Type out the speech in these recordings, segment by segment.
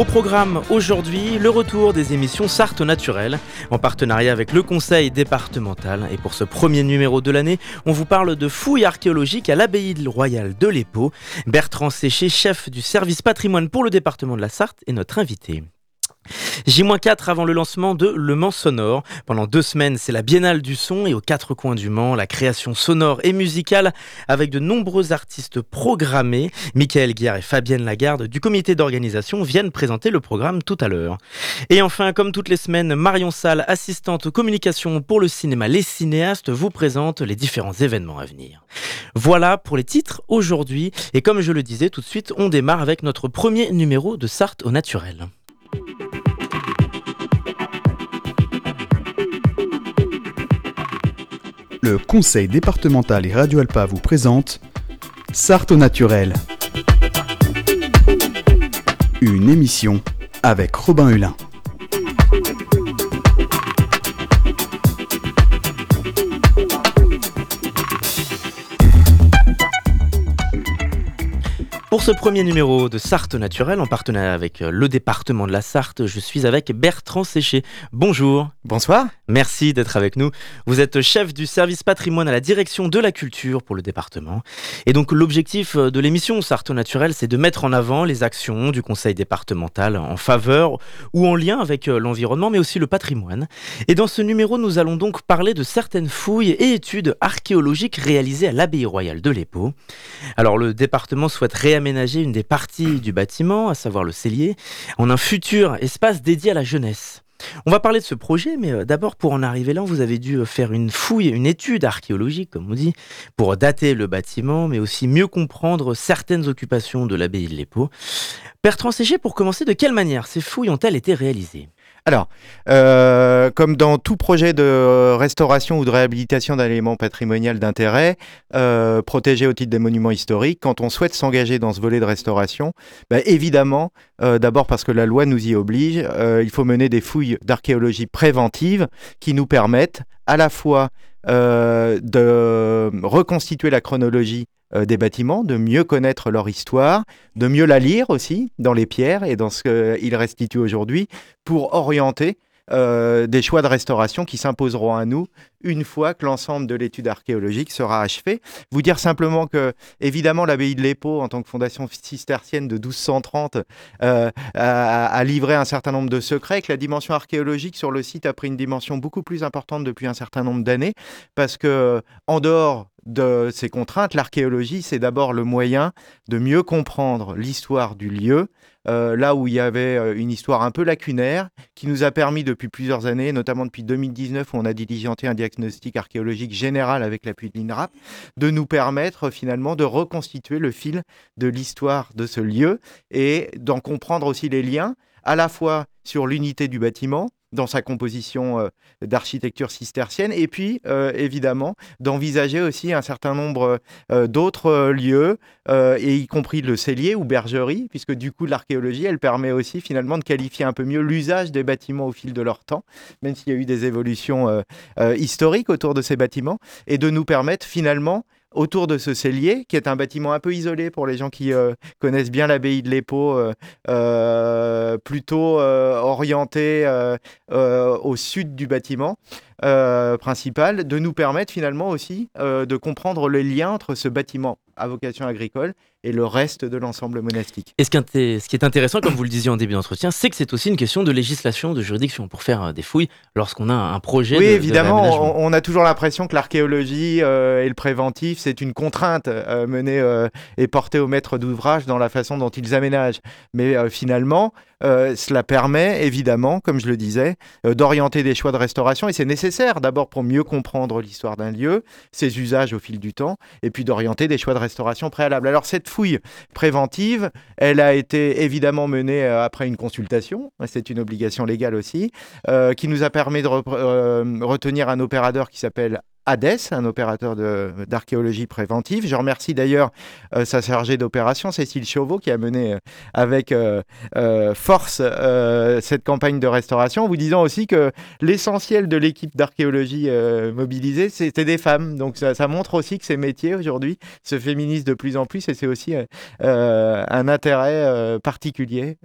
Au programme aujourd'hui, le retour des émissions Sarthe Naturelle en partenariat avec le conseil départemental. Et pour ce premier numéro de l'année, on vous parle de fouilles archéologiques à l'abbaye royale de l'Épau. Bertrand Séché, chef du service patrimoine pour le département de la Sarthe, est notre invité. J-4 avant le lancement de Le Mans Sonore. Pendant deux semaines, c'est la Biennale du son et aux quatre coins du Mans, la création sonore et musicale avec de nombreux artistes programmés. Michael Guillard et Fabienne Lagarde du comité d'organisation viennent présenter le programme tout à l'heure. Et enfin, comme toutes les semaines, Marion Salle, assistante aux communications pour le cinéma Les Cinéastes, vous présente les différents événements à venir. Voilà pour les titres aujourd'hui. Et comme je le disais tout de suite, on démarre avec notre premier numéro de Sarthe au naturel. Le conseil départemental et Radio Alpa vous présente Sarthe au naturel. Une émission avec Robin Hulin. Pour ce premier numéro de Sarthe Naturelle, en partenariat avec euh, le département de la Sarthe, je suis avec Bertrand Séché. Bonjour. Bonsoir. Merci d'être avec nous. Vous êtes chef du service patrimoine à la direction de la culture pour le département. Et donc l'objectif euh, de l'émission Sarthe Naturelle, c'est de mettre en avant les actions du conseil départemental en faveur ou en lien avec euh, l'environnement, mais aussi le patrimoine. Et dans ce numéro, nous allons donc parler de certaines fouilles et études archéologiques réalisées à l'abbaye royale de l'Épau. Alors le département souhaite réaliser aménager une des parties du bâtiment, à savoir le cellier, en un futur espace dédié à la jeunesse. On va parler de ce projet, mais euh, d'abord, pour en arriver là, vous avez dû euh, faire une fouille, une étude archéologique, comme on dit, pour dater le bâtiment, mais aussi mieux comprendre certaines occupations de l'abbaye de l'Épau. Bertrand Séché, pour commencer, de quelle manière ces fouilles ont-elles été réalisées? Alors, euh, comme dans tout projet de restauration ou de réhabilitation d'un élément patrimonial d'intérêt, euh, protégé au titre des monuments historiques, quand on souhaite s'engager dans ce volet de restauration, bah, évidemment, euh, d'abord parce que la loi nous y oblige, il faut mener des fouilles d'archéologie préventive qui nous permettent à la fois de reconstituer la chronologie des bâtiments, de mieux connaître leur histoire, de mieux la lire aussi dans les pierres et dans ce qu'ils restituent aujourd'hui pour orienter euh, des choix de restauration qui s'imposeront à nous une fois que l'ensemble de l'étude archéologique sera achevé. Vous dire simplement que, évidemment, l'abbaye de l'Épau, en tant que fondation cistercienne de 1230, euh, a, livré un certain nombre de secrets, que la dimension archéologique sur le site a pris une dimension beaucoup plus importante depuis un certain nombre d'années, parce que, en dehors de ces contraintes, l'archéologie, c'est d'abord le moyen de mieux comprendre l'histoire du lieu, euh, là où il y avait euh, une histoire un peu lacunaire, qui nous a permis depuis plusieurs années, notamment depuis 2019 où on a diligenté un diagnostic archéologique général avec l'appui de l'INRAP, de nous permettre finalement de reconstituer le fil de l'histoire de ce lieu et d'en comprendre aussi les liens, à la fois sur l'unité du bâtiment, dans sa composition euh, d'architecture cistercienne, et puis euh, évidemment d'envisager aussi un certain nombre euh, d'autres lieux, et y compris le cellier ou bergerie, puisque du coup l'archéologie, elle permet aussi finalement de qualifier un peu mieux l'usage des bâtiments au fil de leur temps, même s'il y a eu des évolutions historiques autour de ces bâtiments, et de nous permettre finalement autour de ce cellier, qui est un bâtiment un peu isolé pour les gens qui euh, connaissent bien l'abbaye de l'Épau, euh, euh, plutôt orienté au sud du bâtiment. principal, de nous permettre finalement aussi de comprendre le lien entre ce bâtiment à vocation agricole et le reste de l'ensemble monastique. Et ce qui, est intéressant, comme vous le disiez en début d'entretien, c'est que c'est aussi une question de législation, de juridiction, pour faire euh, des fouilles lorsqu'on a un projet. Oui, évidemment, on, a toujours l'impression que l'archéologie euh, et le préventif, c'est une contrainte euh, menée et portée au maître d'ouvrage dans la façon dont ils aménagent. Mais finalement, cela permet évidemment, comme je le disais, d'orienter des choix de restauration et c'est nécessaire d'abord pour mieux comprendre l'histoire d'un lieu, ses usages au fil du temps, et puis d'orienter des choix de restauration préalables. Alors cette fouille préventive, elle a été évidemment menée euh, après une consultation, c'est une obligation légale aussi, euh, qui nous a permis de euh, retenir un opérateur qui s'appelle Hades, un opérateur d'archéologie préventive. Je remercie d'ailleurs euh, sa chargée d'opération, Cécile Chauveau, qui a mené euh, avec euh, force cette campagne de restauration, en vous disant aussi que l'essentiel de l'équipe d'archéologie mobilisée, c'était des femmes. Donc ça, ça, montre aussi que ces métiers aujourd'hui se féminisent de plus en plus et c'est aussi un intérêt particulier.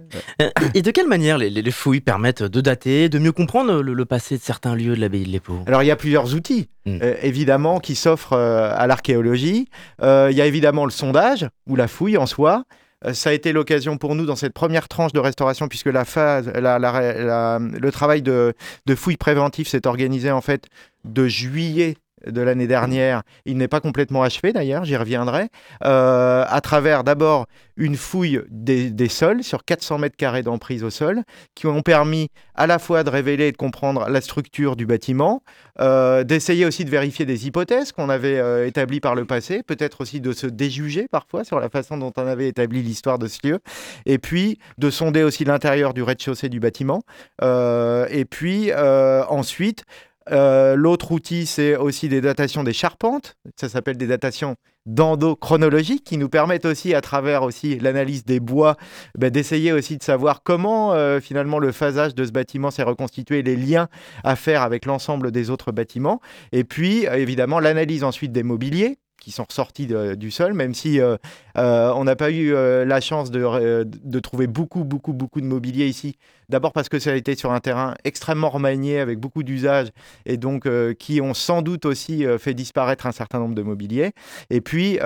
Et de quelle manière les, les, fouilles permettent de dater, de mieux comprendre le, passé de certains lieux de l'abbaye de l'Épau? Alors il y a plusieurs outils. Hmm. Euh, évidemment, qui s'offre euh, à l'archéologie. Euh, il y a évidemment le sondage ou la fouille en soi. Ça a été l'occasion pour nous dans cette première tranche de restauration, puisque la phase, le travail de, de fouille préventive s'est organisé en fait de juillet de l'année dernière. Il n'est pas complètement achevé d'ailleurs, j'y reviendrai. Euh, à travers d'abord une fouille des, sols sur 400 mètres carrés d'emprise au sol, qui ont permis à la fois de révéler et de comprendre la structure du bâtiment, euh, d'essayer aussi de vérifier des hypothèses qu'on avait euh, établies par le passé, peut-être aussi de se déjuger parfois sur la façon dont on avait établi l'histoire de ce lieu, et puis de sonder aussi l'intérieur du rez-de-chaussée du bâtiment, et puis ensuite euh, l'autre outil, c'est aussi des datations des charpentes. Ça s'appelle des datations d'endochronologie qui nous permettent aussi, à travers aussi l'analyse des bois, ben, d'essayer aussi de savoir comment euh, finalement le phasage de ce bâtiment s'est reconstitué, les liens à faire avec l'ensemble des autres bâtiments. Et puis, évidemment, l'analyse ensuite des mobiliers qui sont ressortis du sol, même si euh, euh, on n'a pas eu euh, la chance de, de, trouver beaucoup, beaucoup, beaucoup de mobilier ici. D'abord parce que ça a été sur un terrain extrêmement remanié, avec beaucoup d'usages, et donc qui ont sans doute aussi fait disparaître un certain nombre de mobiliers. Et puis,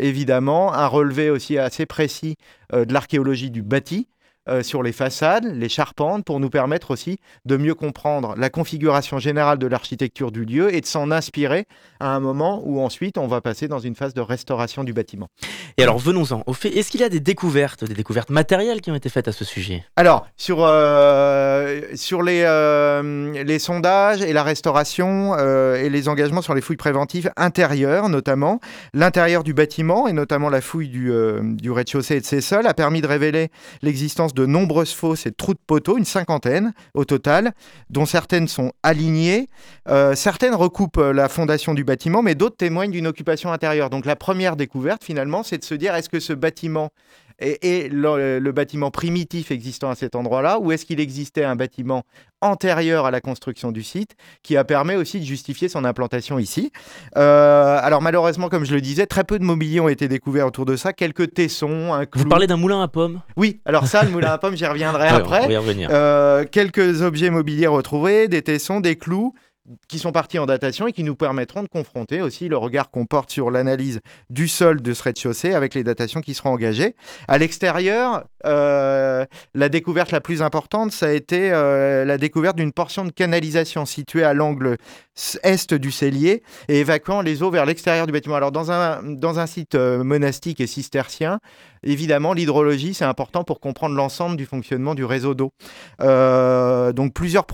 évidemment, un relevé aussi assez précis de l'archéologie du bâti, euh, sur les façades, les charpentes, pour nous permettre aussi de mieux comprendre la configuration générale de l'architecture du lieu et de s'en inspirer à un moment où ensuite on va passer dans une phase de restauration du bâtiment. Et alors venons-en au fait, est-ce qu'il y a des découvertes, des découvertes matérielles qui ont été faites à ce sujet? Alors sur, euh, sur les, euh, les sondages et la restauration et les engagements sur les fouilles préventives intérieures notamment, l'intérieur du bâtiment et notamment la fouille du, du rez-de-chaussée et de ses sols a permis de révéler l'existence de nombreuses fosses et trous de poteaux, une cinquantaine au total, dont certaines sont alignées. Euh, certaines recoupent euh, la fondation du bâtiment, mais d'autres témoignent d'une occupation intérieure. Donc la première découverte, finalement, c'est de se dire est-ce que ce bâtiment et, le, bâtiment primitif existant à cet endroit-là, ou est-ce qu'il existait un bâtiment antérieur à la construction du site qui a permis aussi de justifier son implantation ici? Euh, alors malheureusement, comme je le disais, très peu de mobilier ont été découverts autour de ça, quelques tessons, un Vous parlez d'un moulin à pommes? Oui, alors ça, le moulin à pommes, j'y reviendrai après. Euh, quelques objets mobiliers retrouvés, des tessons, des clous, qui sont partis en datation et qui nous permettront de confronter aussi le regard qu'on porte sur l'analyse du sol de ce rez-de-chaussée avec les datations qui seront engagées. À l'extérieur, euh, la découverte la plus importante, ça a été euh, la découverte d'une portion de canalisation située à l'angle est du cellier et évacuant les eaux vers l'extérieur du bâtiment. Alors dans un, dans un site euh, monastique et cistercien, évidemment, l'hydrologie, c'est important pour comprendre l'ensemble du fonctionnement du réseau d'eau. donc plusieurs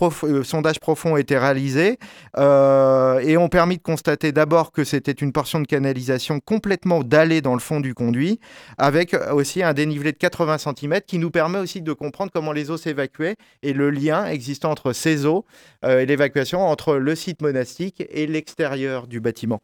sondages profonds ont été réalisés euh, et ont permis de constater d'abord que c'était une portion de canalisation complètement dallée dans le fond du conduit, avec aussi un dénivelé de 80 cm qui nous permet aussi de comprendre comment les eaux s'évacuaient et le lien existant entre ces eaux euh, et l'évacuation entre le site monastique et l'extérieur du bâtiment.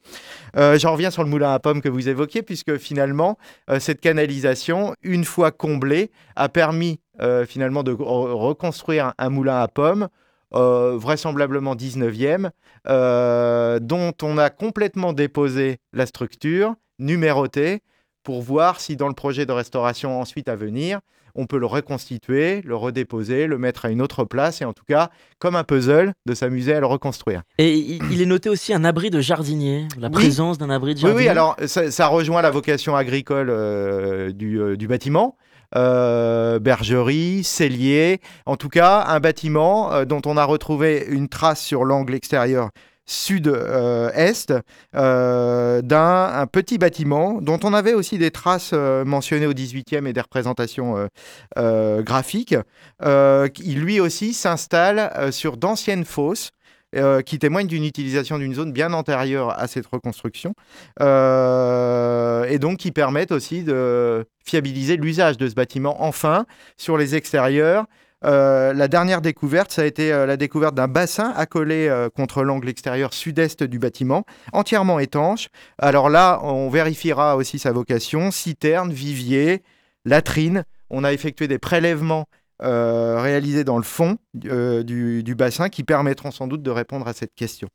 Euh, j'en reviens sur le moulin à pommes que vous évoquiez, puisque finalement, cette canalisation, une fois comblée, a permis finalement de reconstruire un moulin à pommes euh, vraisemblablement 19e, euh, dont on a complètement déposé la structure, numérotée, pour voir si dans le projet de restauration ensuite à venir, on peut le reconstituer, le redéposer, le mettre à une autre place et en tout cas, comme un puzzle, de s'amuser à le reconstruire. Et il est noté aussi un abri de jardinier, la présence d'un abri de jardinier. Oui, oui alors ça, rejoint la vocation agricole euh, du, du, bâtiment. Euh, bergerie, cellier, en tout cas un bâtiment euh, dont on a retrouvé une trace sur l'angle extérieur sud-est euh, d'un petit bâtiment dont on avait aussi des traces mentionnées au 18e et des représentations graphiques. qui lui aussi s'installe sur d'anciennes fosses euh, qui témoigne d'une utilisation d'une zone bien antérieure à cette reconstruction, euh, et donc qui permettent aussi de fiabiliser l'usage de ce bâtiment. Enfin, sur les extérieurs, la dernière découverte, ça a été la découverte d'un bassin accolé contre l'angle extérieur sud-est du bâtiment, entièrement étanche. Alors là, on vérifiera aussi sa vocation, citerne, vivier, latrine. On a effectué des prélèvements réalisés dans le fond du, du bassin qui permettront sans doute de répondre à cette question.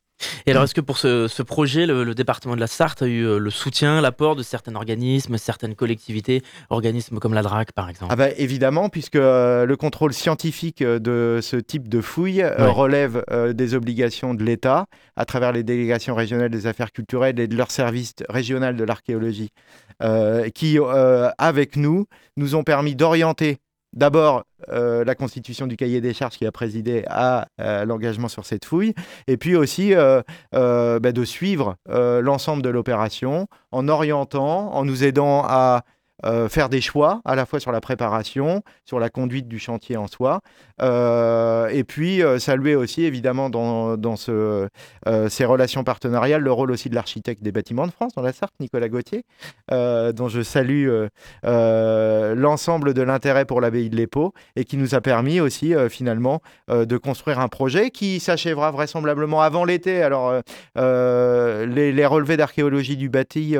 Et alors, est-ce que pour ce, projet, le, département de la Sarthe a eu euh, le soutien, l'apport de certains organismes, certaines collectivités, organismes comme la DRAC par exemple? Ah bah, Évidemment, puisque euh, le contrôle scientifique euh, de ce type de fouilles relève des obligations de l'État à travers les délégations régionales des affaires culturelles et de leur service régional de l'archéologie, qui, avec nous, nous ont permis d'orienter d'abord euh, la constitution du cahier des charges qui a présidé à euh, l'engagement sur cette fouille, et puis aussi euh, bah, de suivre l'ensemble de l'opération en orientant, en nous aidant à euh, faire des choix à la fois sur la préparation, sur la conduite du chantier en soi, euh, et puis euh, saluer aussi évidemment dans, dans ce, ces relations partenariales le rôle aussi de l'architecte des bâtiments de France dans la Sarthe, Nicolas Gauthier, dont je salue l'ensemble de l'intérêt pour l'abbaye de l'Épau et qui nous a permis aussi finalement de construire un projet qui s'achèvera vraisemblablement avant l'été. Alors les, les, relevés d'archéologie du bâti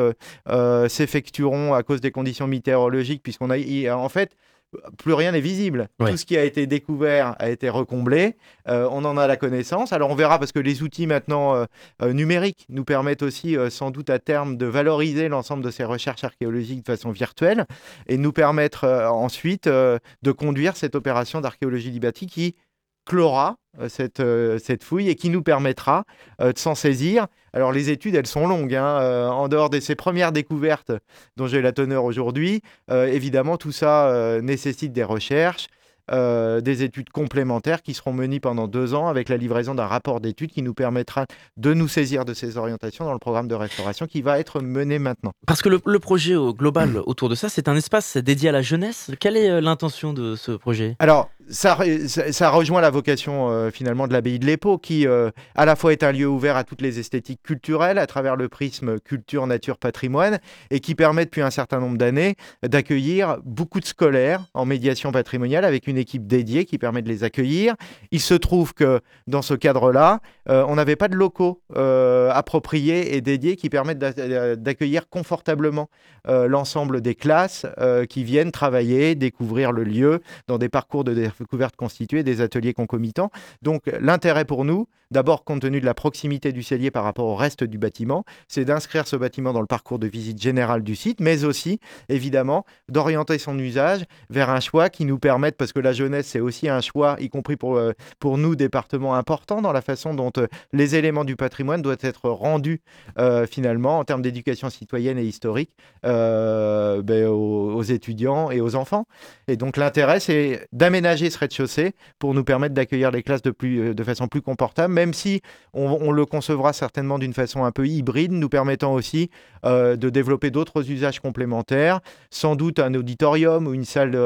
s'effectueront à cause des conditions météorologique, puisqu'on a en fait plus rien n'est visible. Tout ce qui a été découvert a été recomblé. Euh, on en a la connaissance. Alors on verra parce que les outils maintenant euh, euh, numériques nous permettent aussi sans doute à terme de valoriser l'ensemble de ces recherches archéologiques de façon virtuelle et nous permettre ensuite de conduire cette opération d'archéologie libatique qui clora euh, cette, euh, cette fouille et qui nous permettra euh, de s'en saisir. Alors les études, elles sont longues. Hein, en dehors de ces premières découvertes dont j'ai la teneur aujourd'hui, évidemment, tout ça nécessite des recherches, euh, des études complémentaires qui seront menées pendant deux ans avec la livraison d'un rapport d'études qui nous permettra de nous saisir de ces orientations dans le programme de restauration qui va être mené maintenant. Parce que le, projet global autour de ça, c'est un espace dédié à la jeunesse. Quelle est l'intention de ce projet? Alors, ça, rejoint la vocation euh, finalement de l'abbaye de l'Épau, qui à la fois est un lieu ouvert à toutes les esthétiques culturelles à travers le prisme culture, nature, patrimoine, et qui permet depuis un certain nombre d'années d'accueillir beaucoup de scolaires en médiation patrimoniale avec une équipe dédiée qui permet de les accueillir. Il se trouve que dans ce cadre-là, euh, on n'avait pas de locaux euh, appropriés et dédiés qui permettent d'accueillir confortablement euh, l'ensemble des classes qui viennent travailler, découvrir le lieu dans des parcours de découverte constitués, des ateliers concomitants. Donc l'intérêt pour nous, d'abord compte tenu de la proximité du cellier par rapport au reste du bâtiment, c'est d'inscrire ce bâtiment dans le parcours de visite générale du site, mais aussi évidemment d'orienter son usage vers un choix qui nous permette, parce que la jeunesse, c'est aussi un choix, y compris pour, euh, pour nous, département important dans la façon dont euh, les éléments du patrimoine doivent être rendus euh, finalement en termes d'éducation citoyenne et historique ben, aux, étudiants et aux enfants. Et donc l'intérêt, c'est d'aménager ce rez-de-chaussée pour nous permettre d'accueillir les classes de, plus, de façon plus confortable, même si on, on le concevra certainement d'une façon un peu hybride, nous permettant aussi de développer d'autres usages complémentaires, sans doute un auditorium ou une salle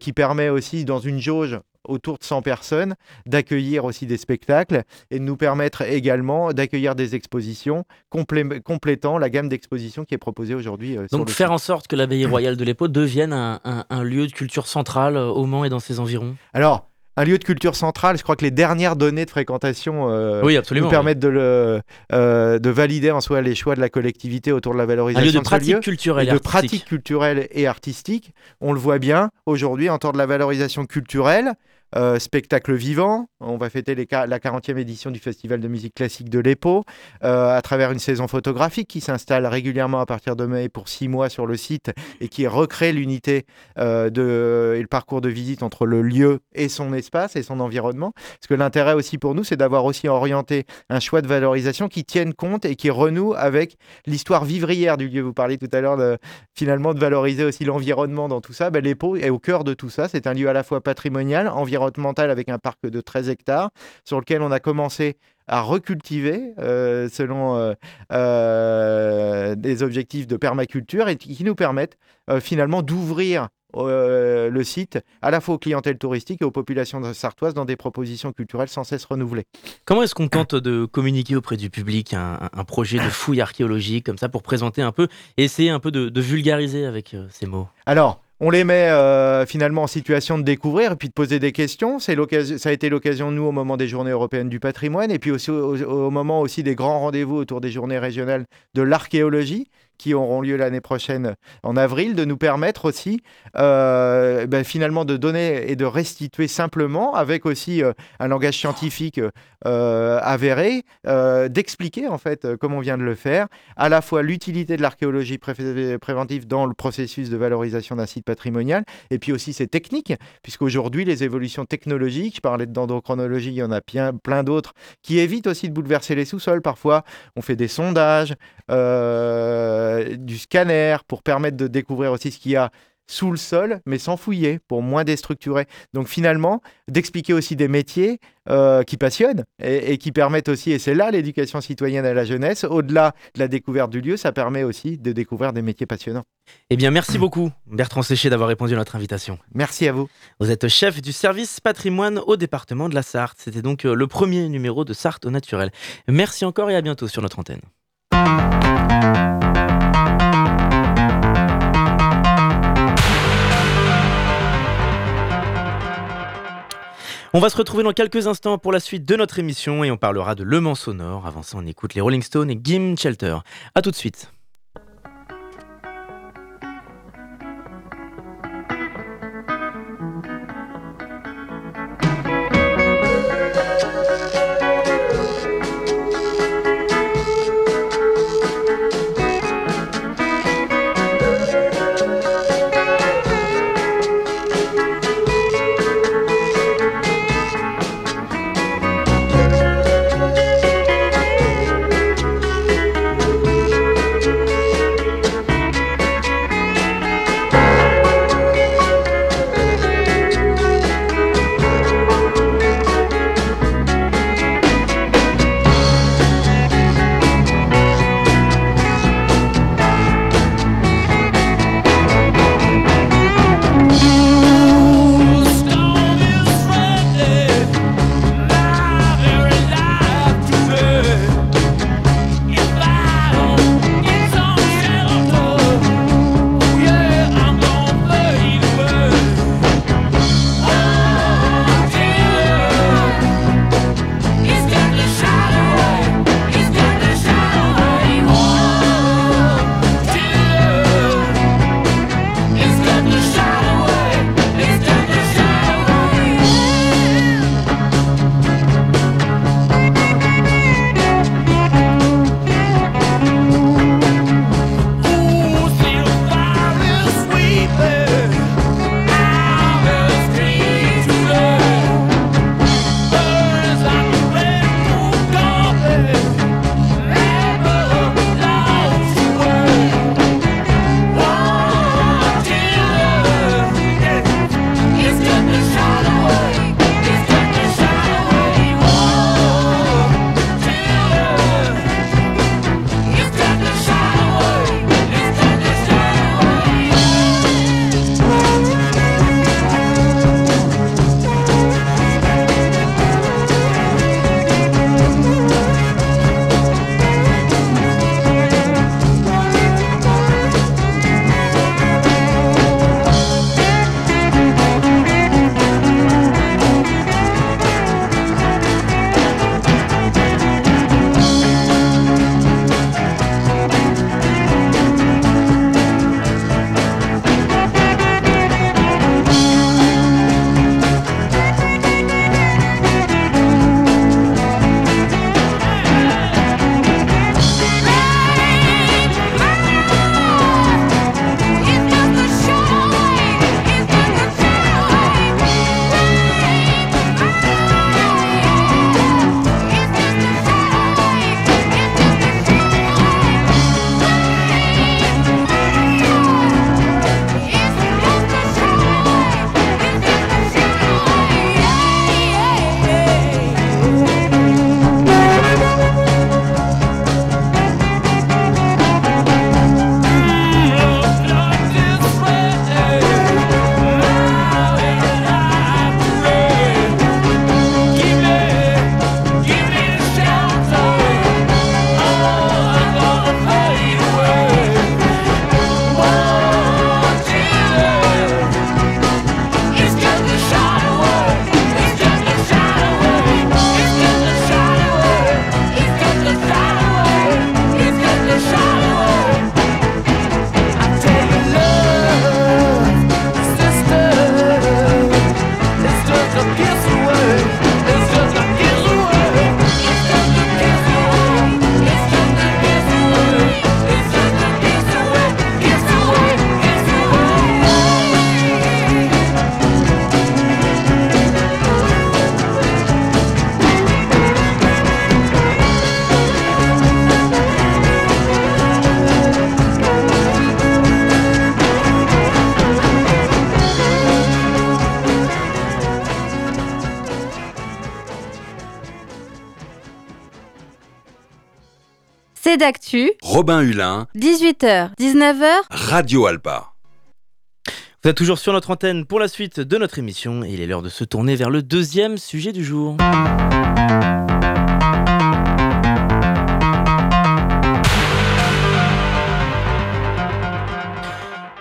qui permet aussi dans une jauge autour de 100 personnes, d'accueillir aussi des spectacles et de nous permettre également d'accueillir des expositions complétant la gamme d'expositions qui est proposée aujourd'hui. Euh, Donc faire en sorte que l'abbaye royale de l'Épau devienne un, lieu de culture centrale euh, au Mans et dans ses environs? Alors, un lieu de culture centrale. Je crois que les dernières données de fréquentation euh, nous permettent de, le, euh, de valider en soi les choix de la collectivité autour de la valorisation un lieu de, pratique culturelle et, de pratique culturelle et artistique. On le voit bien aujourd'hui en temps de la valorisation culturelle. Euh, spectacle vivant. On va fêter la 40e édition du Festival de musique classique de l'EPO euh, à travers une saison photographique qui s'installe régulièrement à partir de mai pour six mois sur le site et qui recrée l'unité euh, et le parcours de visite entre le lieu et son espace et son environnement. Parce que l'intérêt aussi pour nous, c'est d'avoir aussi orienté un choix de valorisation qui tienne compte et qui renoue avec l'histoire vivrière du lieu. Vous parliez tout à l'heure de, finalement de valoriser aussi l'environnement dans tout ça. Ben, L'EPO est au cœur de tout ça. C'est un lieu à la fois patrimonial, environnemental, environnementale avec un parc de 13 hectares sur lequel on a commencé à recultiver euh, selon euh, euh, des objectifs de permaculture et qui nous permettent finalement d'ouvrir le site à la fois aux clientèles touristiques et aux populations sartoises dans des propositions culturelles sans cesse renouvelées. Comment est-ce qu'on tente de communiquer auprès du public un, projet de fouille archéologique comme ça pour présenter un peu essayer un peu de, vulgariser avec ces mots? Alors, on les met euh, finalement en situation de découvrir et puis de poser des questions. C'est ça a été l'occasion nous au moment des Journées européennes du patrimoine et puis aussi au moment aussi des grands rendez-vous autour des Journées régionales de l'archéologie qui auront lieu l'année prochaine en avril, de nous permettre aussi euh, ben, finalement de donner et de restituer simplement, avec aussi euh, un langage scientifique euh, avéré, d'expliquer en fait, comme on vient de le faire, à la fois l'utilité de l'archéologie préventive dans le processus de valorisation d'un site patrimonial, et puis aussi ses techniques, puisqu'aujourd'hui les évolutions technologiques, je parlais de dendrochronologie, il y en a plein, plein d'autres, qui évitent aussi de bouleverser les sous-sols. Parfois, on fait des sondages. Euh, du scanner pour permettre de découvrir aussi ce qu'il y a sous le sol, mais sans fouiller, pour moins déstructurer. Donc finalement, d'expliquer aussi des métiers euh, qui passionnent et, qui permettent aussi, et c'est là l'éducation citoyenne à la jeunesse, au-delà de la découverte du lieu, ça permet aussi de découvrir des métiers passionnants. Eh bien, merci beaucoup, Bertrand Séché, d'avoir répondu à notre invitation. Merci à vous. Vous êtes chef du service patrimoine au département de la Sarthe. C'était donc euh, le premier numéro de Sarthe au naturel. Merci encore et à bientôt sur notre antenne. On va se retrouver dans quelques instants pour la suite de notre émission et on parlera de Le Mans sonore. Avant ça, on écoute les Rolling Stones et Gim Shelter. A tout de suite. Robin Hulin. 18h, 19h. Radio Alpa. Vous êtes toujours sur notre antenne pour la suite de notre émission et il est l'heure de se tourner vers le deuxième sujet du jour.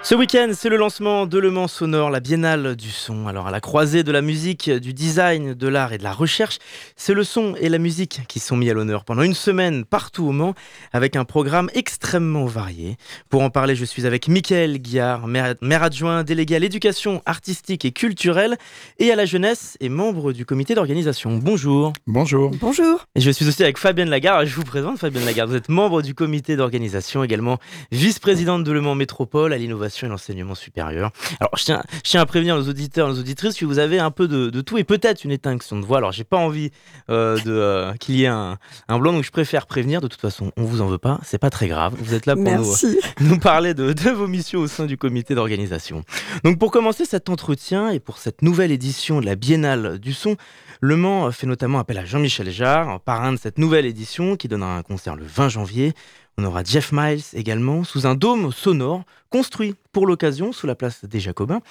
Ce week-end, c'est le lancement de Le Mans Sonore, la biennale du son. Alors, à la croisée de la musique, du design, de l'art et de la recherche, c'est le son et la musique qui sont mis à l'honneur pendant une semaine partout au Mans, avec un programme extrêmement varié. Pour en parler, je suis avec Mickaël Guillard, maire, maire adjoint délégué à l'éducation artistique et culturelle et à la jeunesse et membre du comité d'organisation. Bonjour. Bonjour. Bonjour. Et je suis aussi avec Fabienne Lagarde. Je vous présente Fabienne Lagarde. Vous êtes membre du comité d'organisation, également vice-présidente de Le Mans Métropole à l'innovation et l'enseignement supérieur. Alors, je tiens, je tiens à prévenir nos auditeurs, nos auditrices que vous avez un peu de, de tout et peut-être une étinction de voix. Alors, j'ai pas envie euh, de euh, qu'il y ait un, un blanc, donc je préfère prévenir. De toute façon, on vous en veut pas, c'est pas très grave. Vous êtes là pour nous parler de, de vos missions au sein du comité d'organisation. Donc pour commencer cet entretien et pour cette nouvelle édition de la Biennale du son, Le Mans fait notamment appel à Jean-Michel Jarre, parrain de cette nouvelle édition qui donnera un concert le 20 janvier. On aura Jeff Miles également sous un dôme sonore construit pour l'occasion sous la place des Jacobins.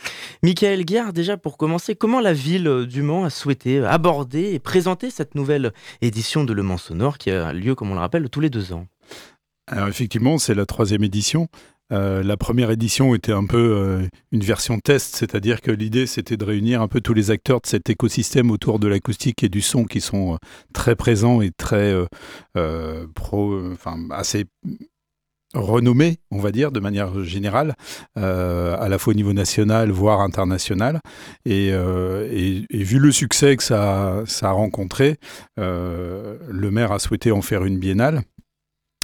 Michael Guerre, déjà pour commencer, comment la ville du Mans a souhaité aborder et présenter cette nouvelle édition de Le Mans Sonore qui a lieu, comme on le rappelle, tous les deux ans? Alors effectivement, c'est la troisième édition. Euh, la première édition était un peu euh, une version test, c'est-à-dire que l'idée c'était de réunir un peu tous les acteurs de cet écosystème autour de l'acoustique et du son qui sont euh, très présents et très pro, enfin assez renommés, on va dire, de manière générale, à la fois au niveau national, voire international. Et, vu le succès que ça, a rencontré, le maire a souhaité en faire une biennale.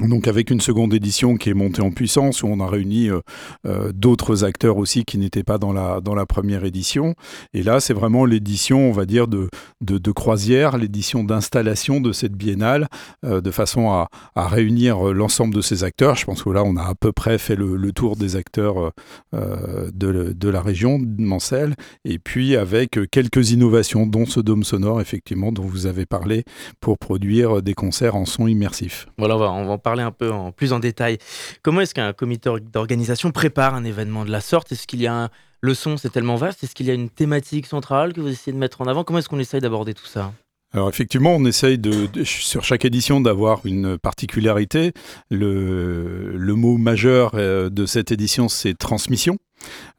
Donc avec une seconde édition qui est montée en puissance, où on a réuni euh, euh, d'autres acteurs aussi qui n'étaient pas dans la, dans la première édition. Et là, c'est vraiment l'édition, on va dire, de, de, croisière, l'édition d'installation de cette biennale, euh, de façon à, à réunir l'ensemble de ces acteurs. Je pense que là, on a à peu près fait le, tour des acteurs de, de la région, de Mancel, et puis avec quelques innovations, dont ce dôme sonore, effectivement, dont vous avez parlé, pour produire des concerts en son immersif. Voilà, on va, un peu en, plus en détail. Comment est-ce qu'un comité or- d'organisation prépare un événement de la sorte? Est-ce qu'il y a un... Le son, c'est tellement vaste? Est-ce qu'il y a une thématique centrale que vous essayez de mettre en avant? Comment est-ce qu'on essaye d'aborder tout ça? Alors effectivement, on essaye de, sur chaque édition d'avoir une particularité. Le, mot majeur euh, de cette édition, c'est transmission,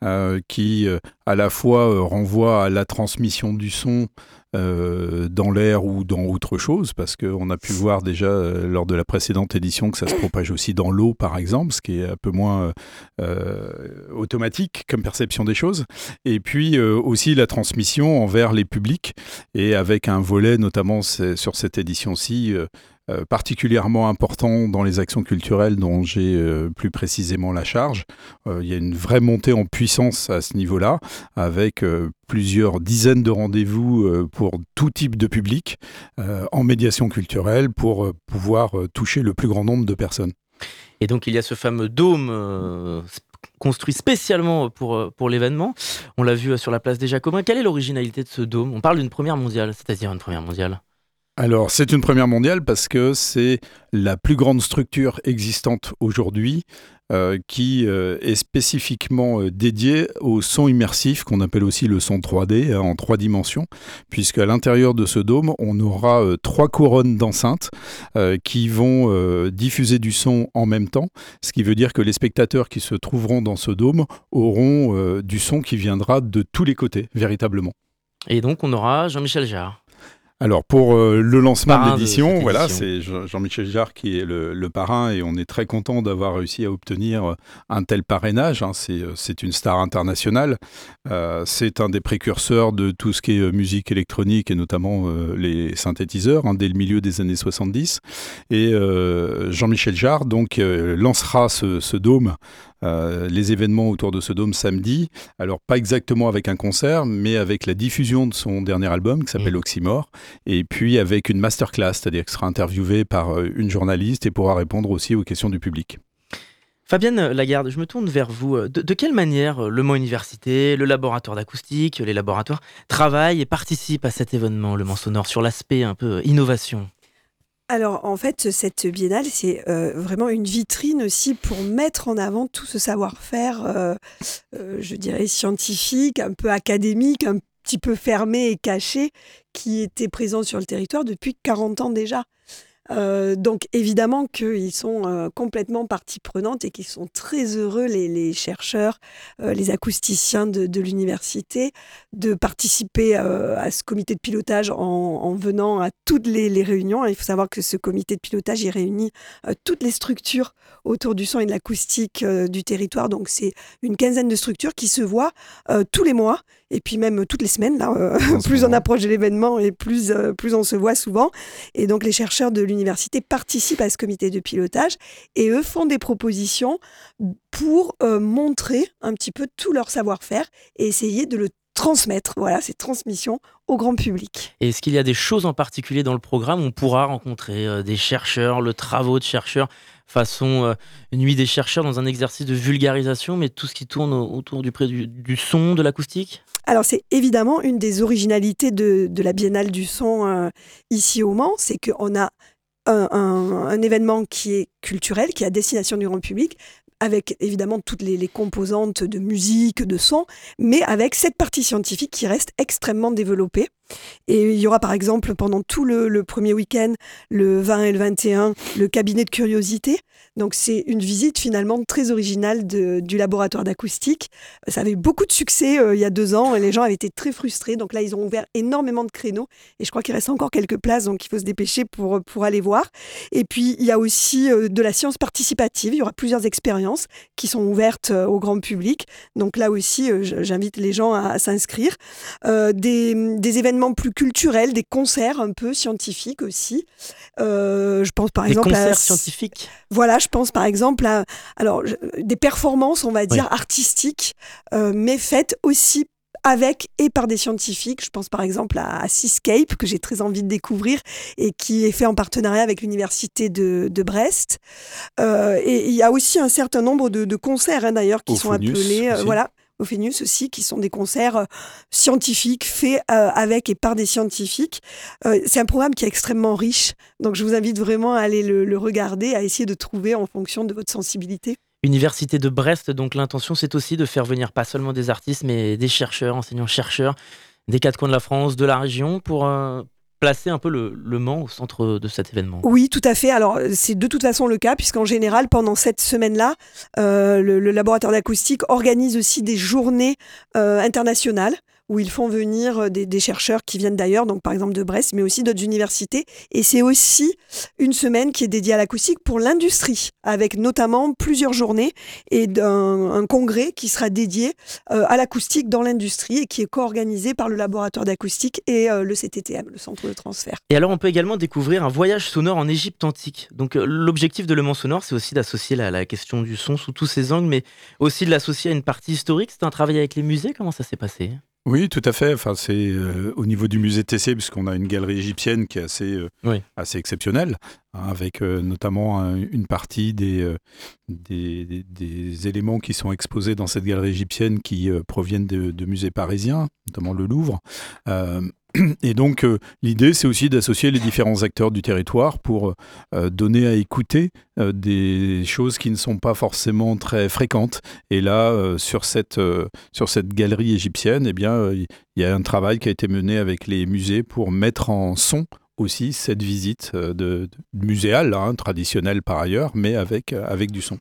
euh, qui euh, à la fois renvoie à la transmission du son euh, dans l'air ou dans autre chose, parce qu'on a pu voir déjà euh, lors de la précédente édition que ça se propage aussi dans l'eau, par exemple, ce qui est un peu moins euh, automatique comme perception des choses. Et puis aussi la transmission envers les publics et avec un volet notamment sur cette édition-ci euh, particulièrement important dans les actions culturelles dont j'ai euh, plus précisément la charge. Euh, il y a une vraie montée en puissance à ce niveau-là, avec plusieurs dizaines de rendez-vous pour tout type de public en médiation culturelle pour pouvoir toucher le plus grand nombre de personnes. Et donc, il y a ce fameux dôme construit spécialement pour, pour l'événement. On l'a vu sur la place des Jacobins. Quelle est l'originalité de ce dôme? On parle d'une première mondiale, c'est-à-dire une première mondiale? Alors, c'est une première mondiale parce que c'est la plus grande structure existante aujourd'hui euh, qui euh, est spécifiquement euh, dédiée au son immersif, qu'on appelle aussi le son 3D, hein, en trois dimensions, puisque à l'intérieur de ce dôme, on aura trois couronnes d'enceintes qui vont diffuser du son en même temps, ce qui veut dire que les spectateurs qui se trouveront dans ce dôme auront du son qui viendra de tous les côtés, véritablement. Et donc, on aura Jean-Michel Jarre. Alors pour euh, le lancement de l'édition, voilà, c'est Jean- Jean-Michel Jarre qui est le, le parrain et on est très content d'avoir réussi à obtenir euh, un tel parrainage. hein. C'est, euh, c'est une star internationale. Euh, c'est un des précurseurs de tout ce qui est musique électronique et notamment euh, les synthétiseurs hein, dès le milieu des années 70. Et Jean-Michel Jarre donc lancera ce, ce dôme. Euh, les événements autour de ce dôme samedi. Alors pas exactement avec un concert, mais avec la diffusion de son dernier album qui s'appelle Mhm. Oxymore et puis avec une masterclass, c'est-à-dire qu'il sera interviewé par euh, une journaliste et pourra répondre aussi aux questions du public. Fabienne Lagarde, je me tourne vers vous. De, de quelle manière euh, le Mans Université, le laboratoire d'acoustique, les laboratoires travaillent et participent à cet événement, le Mans Sonore, sur l'aspect un peu euh, innovation? Alors en fait, cette biennale, c'est euh, vraiment une vitrine aussi pour mettre en avant tout ce savoir-faire, euh, euh, je dirais, scientifique, un peu académique, un petit peu fermé et caché, qui était présent sur le territoire depuis 40 ans déjà. Euh, donc évidemment qu'ils sont euh, complètement partie prenante et qu'ils sont très heureux, les, chercheurs, euh, les acousticiens de, l'université, de participer à ce comité de pilotage en, en venant à toutes les, réunions. Il faut savoir que ce comité de pilotage, il réunit toutes les structures autour du son et de l'acoustique du territoire. Donc c'est une quinzaine de structures qui se voient tous les mois et puis même toutes les semaines. Là, euh, plus on approche de l'événement et plus, euh, plus on se voit souvent. Et donc les chercheurs de l'université participent à ce comité de pilotage et eux font des propositions pour euh, montrer un petit peu tout leur savoir-faire et essayer de le transmettre, voilà, cette transmission au grand public. Est-ce qu'il y a des choses en particulier dans le programme où on pourra rencontrer euh, des chercheurs, le travaux de chercheurs, façon euh, nuit des chercheurs dans un exercice de vulgarisation, mais tout ce qui tourne au- autour du, du, du son, de l'acoustique? Alors c'est évidemment une des originalités de, de la Biennale du son euh, ici au Mans, c'est qu'on a un, événement qui est culturel, qui est à destination du grand public, avec évidemment toutes les composantes de musique, de son, mais avec cette partie scientifique qui reste extrêmement développée. Et il y aura par exemple pendant tout le, premier week-end, le 20 et le 21, le cabinet de curiosité. Donc c'est une visite finalement très originale du laboratoire d'acoustique. Ça avait beaucoup de succès euh, il y a deux ans et les gens avaient été très frustrés. Donc là, ils ont ouvert énormément de créneaux et je crois qu'il reste encore quelques places, donc il faut se dépêcher pour, pour aller voir. Et puis, il y a aussi euh, de la science participative. Il y aura plusieurs expériences qui sont ouvertes euh, au grand public. Donc là aussi, j'invite les gens à, à s'inscrire. Des, des événements plus culturels, des concerts un peu scientifiques aussi. Euh, je pense par Des exemple à scientifiques voilà, je pense par exemple à alors des performances, on va dire artistiques, euh, mais faites aussi avec et par des scientifiques. Je pense par exemple à, Seascape que j'ai très envie de découvrir et qui est fait en partenariat avec l'université de, de Brest. Euh, et il y a aussi un certain nombre de, de concerts hein, d'ailleurs qui Au sont appelés euh, voilà aussi, qui sont des concerts euh, scientifiques faits euh, avec et par des scientifiques. Euh, c'est un programme qui est extrêmement riche, donc je vous invite vraiment à aller le, regarder, à essayer de trouver en fonction de votre sensibilité. Université de Brest, donc l'intention c'est aussi de faire venir pas seulement des artistes, mais des chercheurs, enseignants-chercheurs, des quatre coins de la France, de la région, pour placer un peu le, Mans au centre de cet événement. Oui, tout à fait. Alors, c'est de toute façon le cas, puisqu'en général, pendant cette semaine-là, euh, le, le laboratoire d'acoustique organise aussi des journées euh, internationales où ils font venir euh, des, chercheurs qui viennent d'ailleurs, donc par exemple de Brest, mais aussi d'autres universités. Et c'est aussi une semaine qui est dédiée à l'acoustique pour l'industrie, avec notamment plusieurs journées et un congrès qui sera dédié euh, à l'acoustique dans l'industrie et qui est co-organisé par le laboratoire d'acoustique et euh, le CTTM, le centre de transfert. Et alors on peut également découvrir un voyage sonore en Égypte antique. Donc l'objectif de Le Mans Sonore, c'est aussi d'associer la, la question du son sous tous ses angles, mais aussi de l'associer à une partie historique. C'est un travail avec les musées, comment ça s'est passé? Oui, tout à fait. Enfin, c'est euh, au niveau du musée TC, puisqu'on a une galerie égyptienne qui est assez, euh, Oui. assez exceptionnelle, hein, avec euh, notamment un- une partie des, des, éléments qui sont exposés dans cette galerie égyptienne qui proviennent de, de musées parisiens, notamment le Louvre. Euh, et donc, euh, l'idée, c'est aussi d'associer les différents acteurs du territoire pour euh, donner à écouter euh, des choses qui ne sont pas forcément très fréquentes. Et là, euh, sur cette, euh, sur cette galerie égyptienne, eh bien, euh, il y a un travail qui a été mené avec les musées pour mettre en son aussi cette visite euh, de, muséale, hein, traditionnelle par ailleurs, mais avec, euh, avec du son.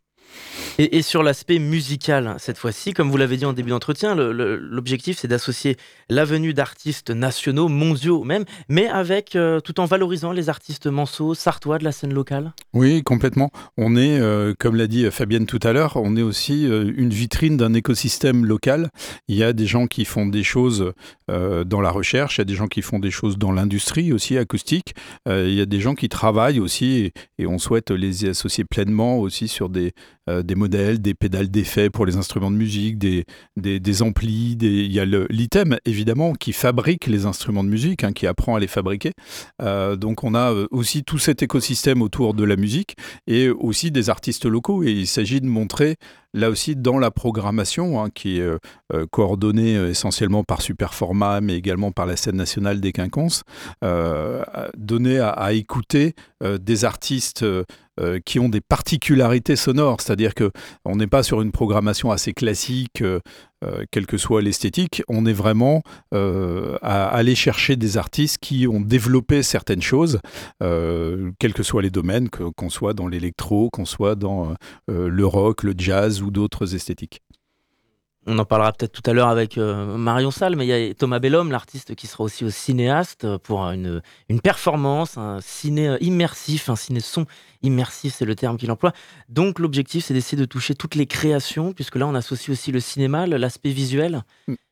Et, sur l'aspect musical, cette fois-ci, comme vous l'avez dit en début d'entretien, l'objectif c'est d'associer la venue d'artistes nationaux, mondiaux même, mais avec euh, tout en valorisant les artistes manceaux, sartois de la scène locale. Oui, complètement. On est, euh, comme l'a dit Fabienne tout à l'heure, on est aussi euh, une vitrine d'un écosystème local. Il y a des gens qui font des choses dans la recherche, il y a des gens qui font des choses dans l'industrie aussi acoustique, il y a des gens qui travaillent aussi et, et on souhaite les associer pleinement aussi sur des, euh, des modèles, des pédales d'effet pour les instruments de musique, des, des, amplis, des... il y a l'item évidemment qui fabrique les instruments de musique, hein, qui apprend à les fabriquer. Euh, donc on a euh, aussi tout cet écosystème autour de la musique et aussi des artistes locaux. Et il s'agit de montrer là aussi dans la programmation, hein, qui est euh, euh, coordonnée essentiellement par Superformat, mais également par la scène nationale des Quinconces, donner à, à écouter des artistes qui ont des particularités sonores, c'est-à-dire que on n'est pas sur une programmation assez classique, quelle que soit l'esthétique, on est vraiment à aller chercher des artistes qui ont développé certaines choses, quels que soient les domaines, qu'on soit dans l'électro, qu'on soit dans le rock, le jazz ou d'autres esthétiques. On en parlera peut-être tout à l'heure avec euh, Marion Salle, mais il y a Thomas Bellum, l'artiste qui sera aussi au cinéaste euh, pour une, une performance, un ciné euh, immersif, un ciné son immersif, c'est le terme qu'il emploie. Donc l'objectif, c'est d'essayer de toucher toutes les créations, puisque là, on associe aussi le cinéma, l'aspect visuel.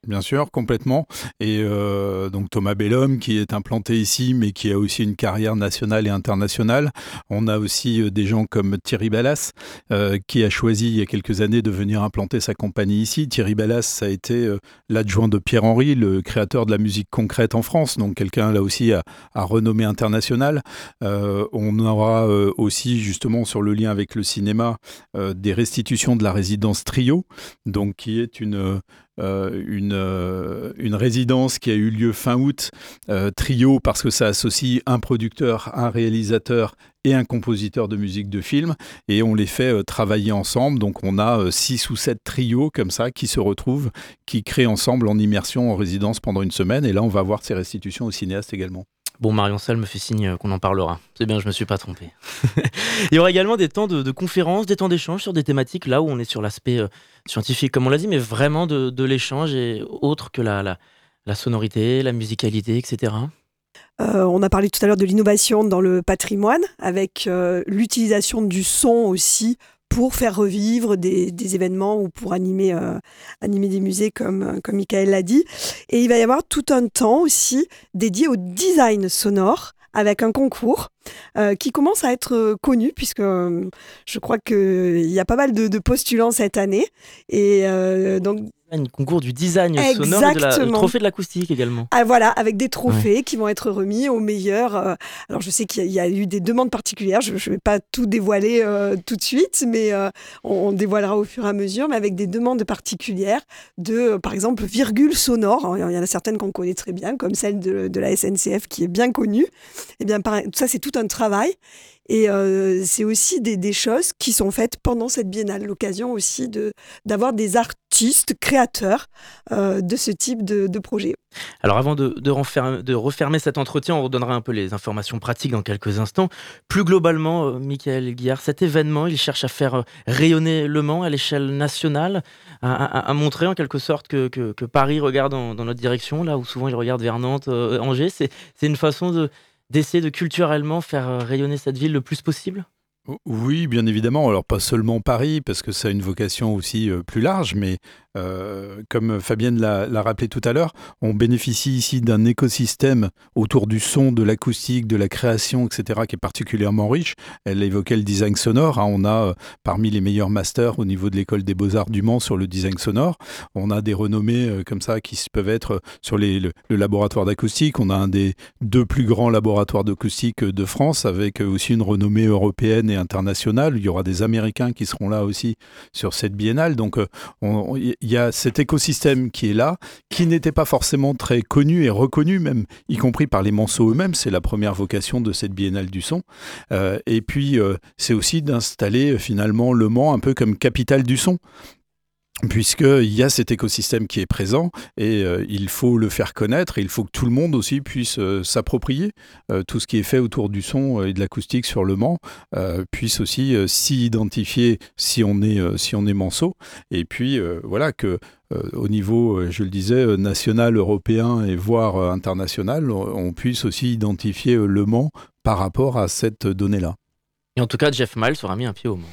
Bien sûr, complètement. Et euh, donc Thomas Bellum, qui est implanté ici, mais qui a aussi une carrière nationale et internationale. On a aussi euh, des gens comme Thierry Ballas, euh, qui a choisi il y a quelques années de venir implanter sa compagnie ici. Thierry Ballas, a été l'adjoint de Pierre-Henry, le créateur de la musique concrète en France, donc quelqu'un là aussi à, à renommée internationale. on aura aussi justement sur le lien avec le cinéma des restitutions de la résidence Trio, donc qui est une, euh, une, euh, une, résidence qui a eu lieu fin août, Trio parce que ça associe un producteur, un réalisateur et un compositeur de musique de film, et on les fait travailler ensemble. Donc on a six ou sept trios comme ça qui se retrouvent, qui créent ensemble en immersion en résidence pendant une semaine, et là on va voir ces restitutions au cinéaste également. Bon, Marion Salle me fait signe qu'on en parlera. C'est bien, je me suis pas trompé. Il y aura également des temps de, conférences, des temps d'échange sur des thématiques là où on est sur l'aspect euh, scientifique, comme on l'a dit, mais vraiment de, l'échange et autre que la, la, sonorité, la musicalité, etc. Euh, on a parlé tout à l'heure de l'innovation dans le patrimoine, avec euh, l'utilisation du son aussi pour faire revivre des, événements ou pour animer, euh, animer des musées, comme, comme Michael l'a dit. Et il va y avoir tout un temps aussi dédié au design sonore avec un concours euh, qui commence à être euh, connu puisque je crois qu'il y a pas mal de, de postulants cette année. Et donc un concours du design sonore et de la, le trophée de l'acoustique également. Ah, voilà, avec des trophées qui vont être remis aux meilleurs. Euh, alors je sais qu'il y, a eu des demandes particulières, je ne vais pas tout dévoiler euh, tout de suite, mais euh, on, dévoilera au fur et à mesure, mais avec des demandes particulières de, par exemple, virgule sonore. Il y en a certaines qu'on connaît très bien, comme celle de, de, la SNCF qui est bien connue. Et eh bien, ça c'est tout un travail. Et euh, c'est aussi des, choses qui sont faites pendant cette biennale, l'occasion aussi de, d'avoir des artistes créateurs euh, de ce type de, projet. Alors avant de, de, refermer, de, cet entretien, on redonnera un peu les informations pratiques dans quelques instants. Plus globalement, euh, Michael Guillard, cet événement, il cherche à faire rayonner Le Mans à l'échelle nationale, à, montrer en quelque sorte que, Paris regarde dans, notre direction, là où souvent il regarde vers Nantes, Angers. C'est, une façon de, d'essayer de culturellement faire euh, rayonner cette ville le plus possible? Oui, bien évidemment. Alors pas seulement Paris, parce que ça a une vocation aussi euh, plus large, mais euh, comme Fabienne l'a rappelé tout à l'heure, on bénéficie ici d'un écosystème autour du son, de l'acoustique, de la création, etc., qui est particulièrement riche. Elle évoquait le design sonore. Hein. On a euh, parmi les meilleurs masters au niveau de l'école des beaux-arts du Mans sur le design sonore. On a des renommées comme ça qui peuvent être sur le, laboratoire d'acoustique. On a un des deux plus grands laboratoires d'acoustique de France, avec aussi une renommée européenne et international. Il y aura des Américains qui seront là aussi sur cette biennale. Donc, euh, il y a cet écosystème qui est là, qui n'était pas forcément très connu et reconnu, même y compris par les Manceaux eux-mêmes. C'est la première vocation de cette biennale du son. Euh, et puis, euh, c'est aussi d'installer finalement Le Mans un peu comme capitale du son puisqu'il y a cet écosystème qui est présent et euh, il faut le faire connaître et il faut que tout le monde aussi puisse euh, s'approprier euh, tout ce qui est fait autour du son et de l'acoustique sur le Mans, puisse aussi s'y identifier si on est, si manceau et puis voilà que au niveau, je le disais, national, européen et voire international, on puisse aussi identifier le Mans par rapport à cette donnée-là. Et en tout cas, Jeff Miles aura mis un pied au Mans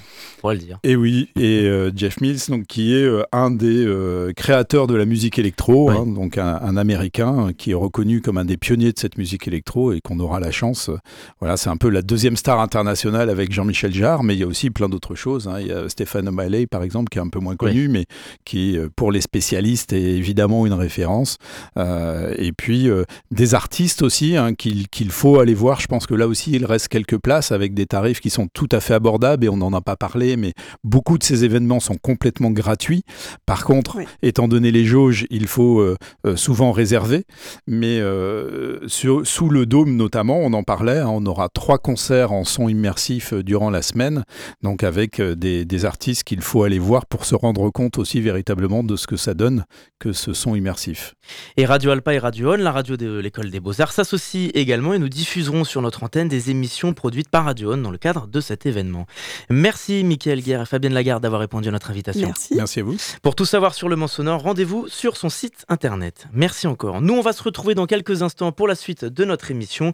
le dire. Et oui, et euh, Jeff Mills, donc, qui est euh, un des euh, créateurs de la musique électro, hein, donc un, Américain qui est reconnu comme un des pionniers de cette musique électro et qu'on aura la chance. voilà, c'est un peu la deuxième star internationale avec Jean-Michel Jarre, mais il y a aussi plein d'autres choses. Hein. Il y a Stéphane O'Malley, par exemple, qui est un peu moins connu, mais qui, pour les spécialistes, est évidemment une référence. et puis, des artistes aussi hein, qu'il faut aller voir. Je pense que là aussi, il reste quelques places avec des tarifs qui sont sont tout à fait abordables et on n'en a pas parlé, mais beaucoup de ces événements sont complètement gratuits. Par contre, Oui. étant donné les jauges, il faut euh, euh, souvent réserver. Mais euh, sur- sous le dôme notamment, on en parlait, hein, on aura trois concerts en son immersif durant la semaine, donc avec des, des artistes qu'il faut aller voir pour se rendre compte aussi véritablement de ce que ça donne que ce son immersif. Et Radio Alpa et Radio On, la radio de l'école des beaux-arts, s'associent également et nous diffuserons sur notre antenne des émissions produites par Radio On dans le cadre de cet événement. Merci Mickaël Guerre et Fabienne Lagarde d'avoir répondu à notre invitation. Merci. Merci à vous. Pour tout savoir sur le Mans Sonore, rendez-vous sur son site internet. Merci encore. Nous, on va se retrouver dans quelques instants pour la suite de notre émission.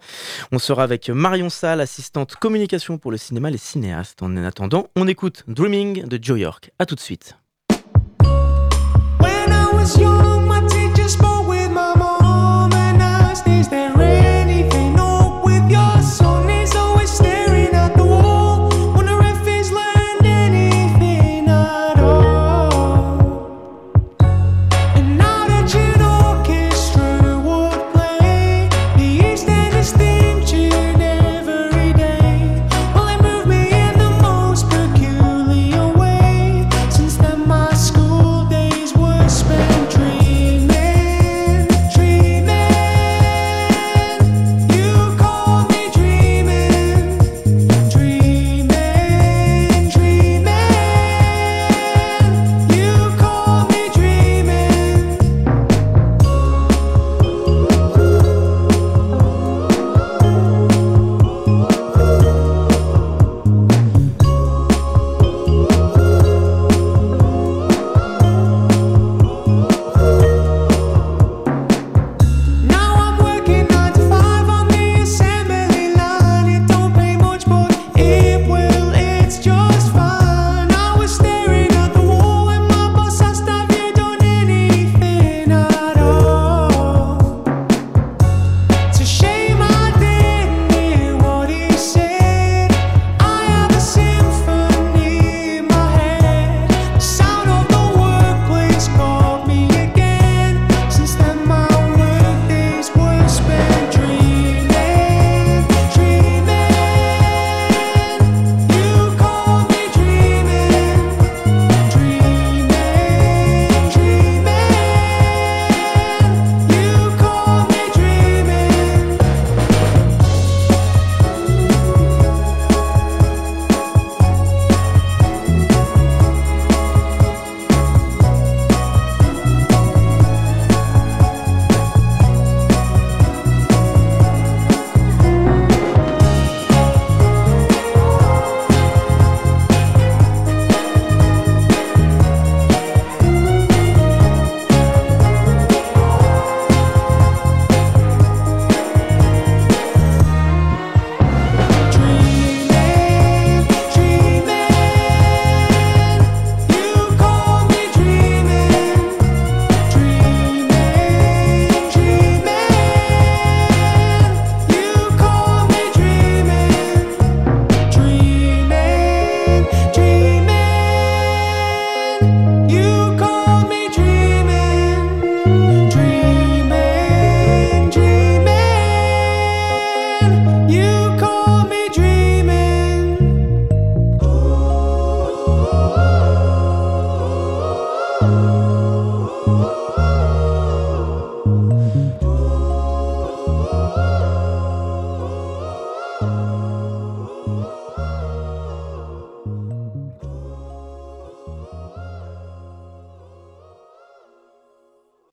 On sera avec Marion Salle, assistante communication pour le cinéma Les Cinéastes. En attendant, on écoute Dreaming de Joe York. A tout de suite. When I was young, my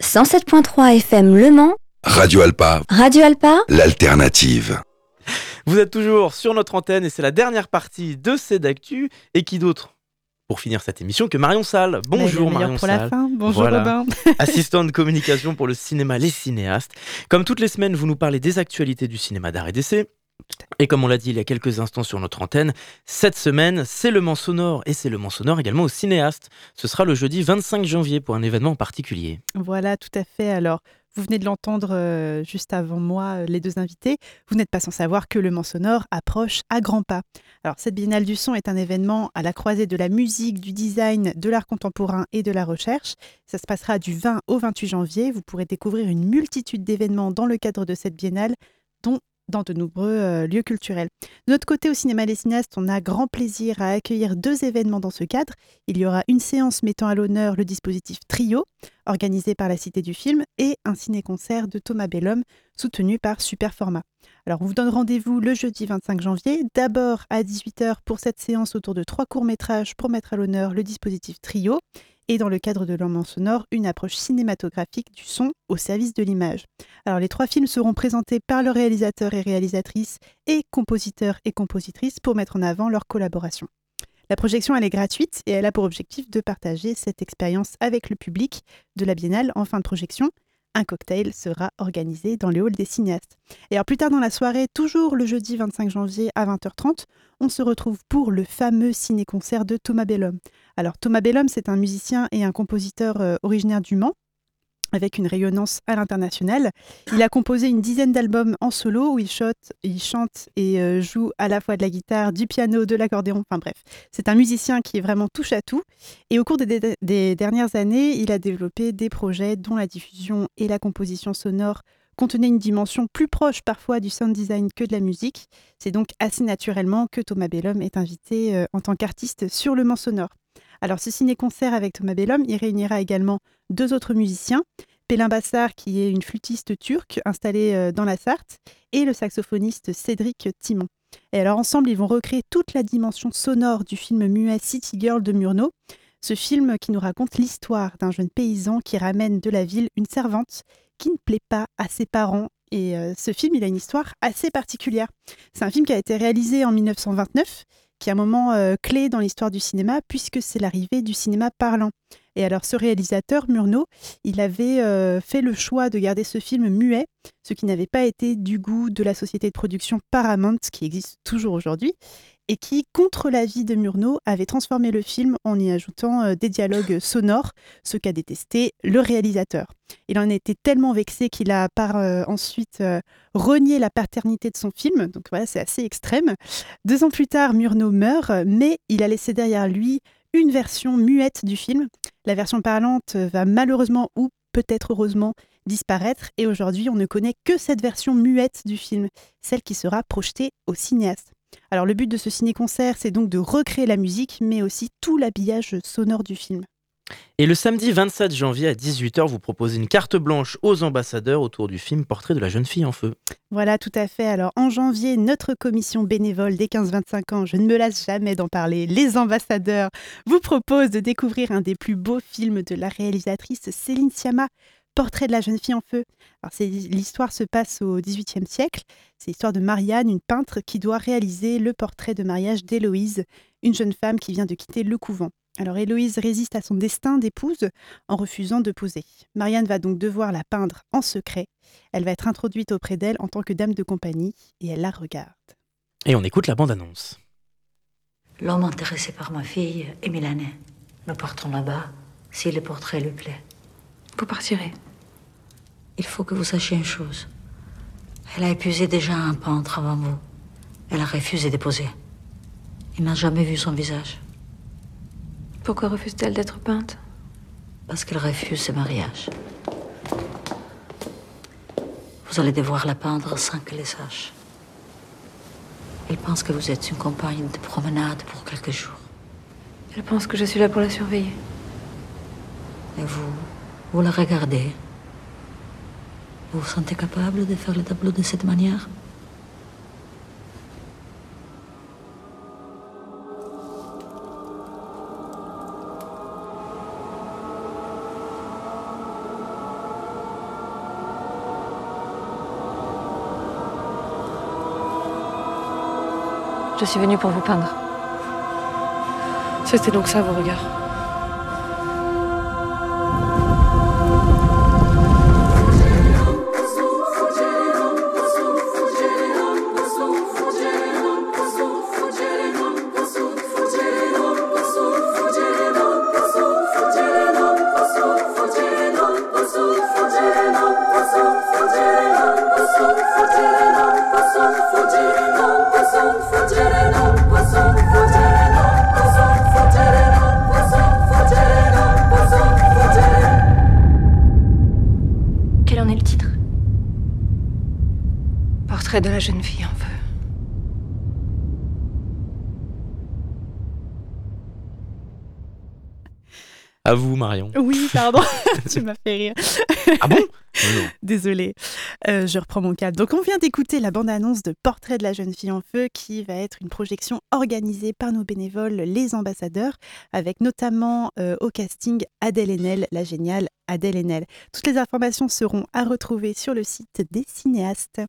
107.3 FM Le Mans, Radio Alpa, Radio Alpa, l'alternative. Vous êtes toujours sur notre antenne et c'est la dernière partie de C'est d'actu. Et qui d'autre pour finir cette émission que Marion Salle. Bonjour le meilleur Marion pour la fin. Bonjour Voilà. Robin. assistante de communication pour le cinéma Les Cinéastes. Comme toutes les semaines, vous nous parlez des actualités du cinéma d'art et d'essai. Et comme on l'a dit il y a quelques instants sur notre antenne, cette semaine, c'est le Mans Sonore et c'est le Mans Sonore également au cinéaste. Ce sera le jeudi 25 janvier pour un événement en particulier. Voilà, tout à fait. Alors, vous venez de l'entendre euh, juste avant moi, euh, les deux invités. Vous n'êtes pas sans savoir que le Mans Sonore approche à grands pas. Alors, cette Biennale du son est un événement à la croisée de la musique, du design, de l'art contemporain et de la recherche. Ça se passera du 20 au 28 janvier. Vous pourrez découvrir une multitude d'événements dans le cadre de cette Biennale, dont dans de nombreux euh, lieux culturels. De notre côté, au cinéma Les Cinéastes, on a grand plaisir à accueillir deux événements dans ce cadre. Il y aura une séance mettant à l'honneur le dispositif Trio, organisé par la Cité du Film, et un ciné-concert de Thomas Bellum, soutenu par Superformat. Alors, on vous donne rendez-vous le jeudi 25 janvier, d'abord à 18h pour cette séance autour de trois courts-métrages pour mettre à l'honneur le dispositif Trio, et dans le cadre de l'enlement sonore, une approche cinématographique du son au service de l'image. Alors les trois films seront présentés par le réalisateur et réalisatrice et compositeurs et compositrices pour mettre en avant leur collaboration. La projection, elle est gratuite et elle a pour objectif de partager cette expérience avec le public de la Biennale en fin de projection. Un cocktail sera organisé dans le hall des cinéastes. Et alors plus tard dans la soirée, toujours le jeudi 25 janvier à 20h30, on se retrouve pour le fameux ciné-concert de Thomas Bellum. Alors Thomas Bellum, c'est un musicien et un compositeur euh, originaire du Mans avec une rayonnance à l'international. Il a composé une dizaine d'albums en solo où il chante, il chante et euh, joue à la fois de la guitare, du piano, de l'accordéon, enfin bref. C'est un musicien qui est vraiment touche à tout. Et au cours des dernières années, il a développé des projets dont la diffusion et la composition sonore contenaient une dimension plus proche parfois du sound design que de la musique. C'est donc assez naturellement que Thomas Bellum est invité euh, en tant qu'artiste sur le Mans sonore. Alors ce ciné-concert avec Thomas Bellum, il réunira également deux autres musiciens, Pélin Bassar qui est une flûtiste turque installée euh, dans la Sarthe et le saxophoniste Cédric Timon. Et alors ensemble, ils vont recréer toute la dimension sonore du film muet City Girl de Murnau, ce film qui nous raconte l'histoire d'un jeune paysan qui ramène de la ville une servante qui ne plaît pas à ses parents. Et euh, ce film, il a une histoire assez particulière. C'est un film qui a été réalisé en 1929 qui est un moment euh, clé dans l'histoire du cinéma, puisque c'est l'arrivée du cinéma parlant. Et alors, ce réalisateur, Murnau, il avait euh, fait le choix de garder ce film muet, ce qui n'avait pas été du goût de la société de production Paramount, qui existe toujours aujourd'hui, et qui, contre l'avis de Murnau, avait transformé le film en y ajoutant euh, des dialogues sonores, ce qu'a détesté le réalisateur. Il en était tellement vexé qu'il a par euh, ensuite euh, renié la paternité de son film, donc voilà, c'est assez extrême. Deux ans plus tard, Murnau meurt, mais il a laissé derrière lui une version muette du film. La version parlante va malheureusement ou peut-être heureusement disparaître et aujourd'hui on ne connaît que cette version muette du film, celle qui sera projetée au cinéaste. Alors le but de ce ciné-concert, c'est donc de recréer la musique, mais aussi tout l'habillage sonore du film. Et le samedi 27 janvier à 18h, vous proposez une carte blanche aux ambassadeurs autour du film Portrait de la jeune fille en feu. Voilà, tout à fait. Alors en janvier, notre commission bénévole des 15-25 ans, je ne me lasse jamais d'en parler, les ambassadeurs, vous propose de découvrir un des plus beaux films de la réalisatrice Céline Sciamma, Portrait de la jeune fille en feu. Alors l'histoire se passe au XVIIIe siècle. C'est l'histoire de Marianne, une peintre qui doit réaliser le portrait de mariage d'Héloïse, une jeune femme qui vient de quitter le couvent. Alors Héloïse résiste à son destin d'épouse en refusant de poser. Marianne va donc devoir la peindre en secret. Elle va être introduite auprès d'elle en tant que dame de compagnie et elle la regarde. Et on écoute la bande-annonce. L'homme intéressé par ma fille est milanais. Nous partons là-bas si le portrait lui plaît. Vous partirez. Il faut que vous sachiez une chose. Elle a épuisé déjà un peintre avant vous. Elle a refusé de poser. Il n'a jamais vu son visage. Pourquoi refuse-t-elle d'être peinte? Parce qu'elle refuse ce mariage. Vous allez devoir la peindre sans qu'elle le sache. Elle pense que vous êtes une compagne de promenade pour quelques jours. Elle pense que je suis là pour la surveiller. Et vous, vous la regardez. Vous vous sentez capable de faire le tableau de cette manière? Je suis venue pour vous peindre. C'était donc ça vos regards. À vous, Marion. Oui, pardon, tu m'as fait rire. Ah bon? Désolée, Euh, je reprends mon cadre. Donc, on vient d'écouter la bande-annonce de Portrait de la jeune fille en feu, qui va être une projection organisée par nos bénévoles, les ambassadeurs, avec notamment euh, au casting Adèle Haenel, la géniale Adèle Haenel. Toutes les informations seront à retrouver sur le site des cinéastes.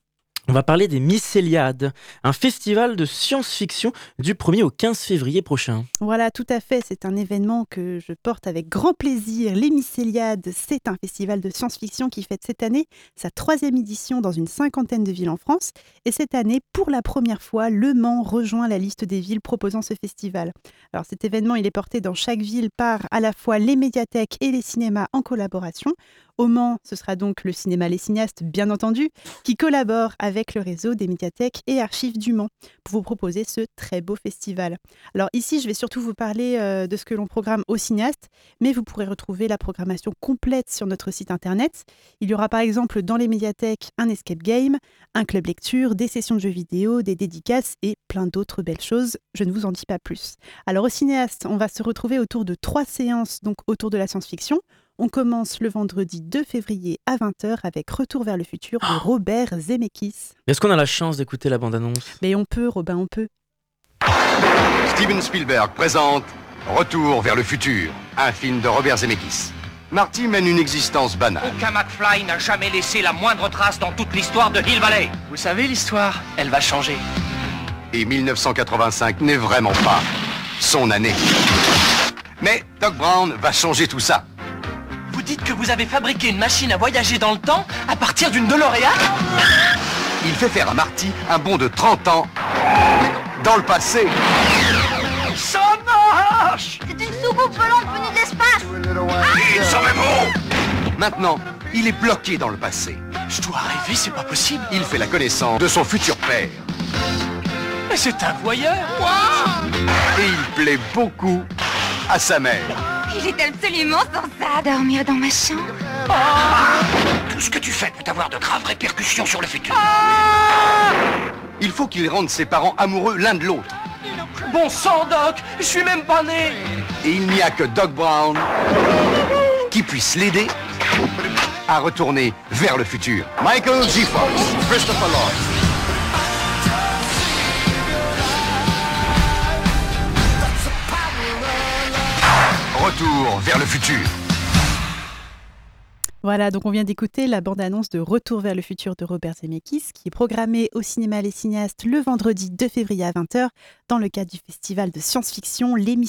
On va parler des Mycéliades, un festival de science-fiction du 1er au 15 février prochain. Voilà, tout à fait. C'est un événement que je porte avec grand plaisir. Les Mycéliades, c'est un festival de science-fiction qui fête cette année sa troisième édition dans une cinquantaine de villes en France. Et cette année, pour la première fois, Le Mans rejoint la liste des villes proposant ce festival. Alors cet événement, il est porté dans chaque ville par à la fois les médiathèques et les cinémas en collaboration. Au Mans, ce sera donc le cinéma Les Cinéastes, bien entendu, qui collabore avec le réseau des médiathèques et archives du Mans pour vous proposer ce très beau festival. Alors ici, je vais surtout vous parler euh, de ce que l'on programme aux cinéastes, mais vous pourrez retrouver la programmation complète sur notre site internet. Il y aura par exemple dans les médiathèques un escape game, un club lecture, des sessions de jeux vidéo, des dédicaces et plein d'autres belles choses. Je ne vous en dis pas plus. Alors aux cinéastes, on va se retrouver autour de trois séances, donc autour de la science-fiction. On commence le vendredi 2 février à 20h avec Retour vers le futur de Robert Zemeckis. Est-ce qu'on a la chance d'écouter la bande-annonce? Mais on peut, Robin, on peut. Steven Spielberg présente Retour vers le futur, un film de Robert Zemeckis. Marty mène une existence banale. Aucun McFly n'a jamais laissé la moindre trace dans toute l'histoire de Hill Valley. Vous savez, l'histoire, elle va changer. Et 1985 n'est vraiment pas son année. Mais Doc Brown va changer tout ça. Dites que vous avez fabriqué une machine à voyager dans le temps à partir d'une DeLorean Il fait faire à Marty un bond de 30 ans dans le passé. Ça marche C'est une soucoupe volante venue de l'espace Il s'en est bon Maintenant, il est bloqué dans le passé. Je dois rêver, c'est pas possible. Il fait la connaissance de son futur père. Mais c'est un voyeur Et il plaît beaucoup à sa mère. Il est absolument censé dormir dans ma chambre. Tout ce que tu fais peut avoir de graves répercussions sur le futur? Il faut qu'il rende ses parents amoureux l'un de l'autre. Bon sang, Doc Je suis même pas né Et il n'y a que Doc Brown qui puisse l'aider à retourner vers le futur. Michael G. Fox, Christopher Lloyd. Retour vers le futur. Voilà, donc on vient d'écouter la bande-annonce de Retour vers le futur de Robert Zemeckis, qui est programmée au cinéma Les Cinéastes le vendredi 2 février à 20h dans le cadre du festival de science-fiction Les.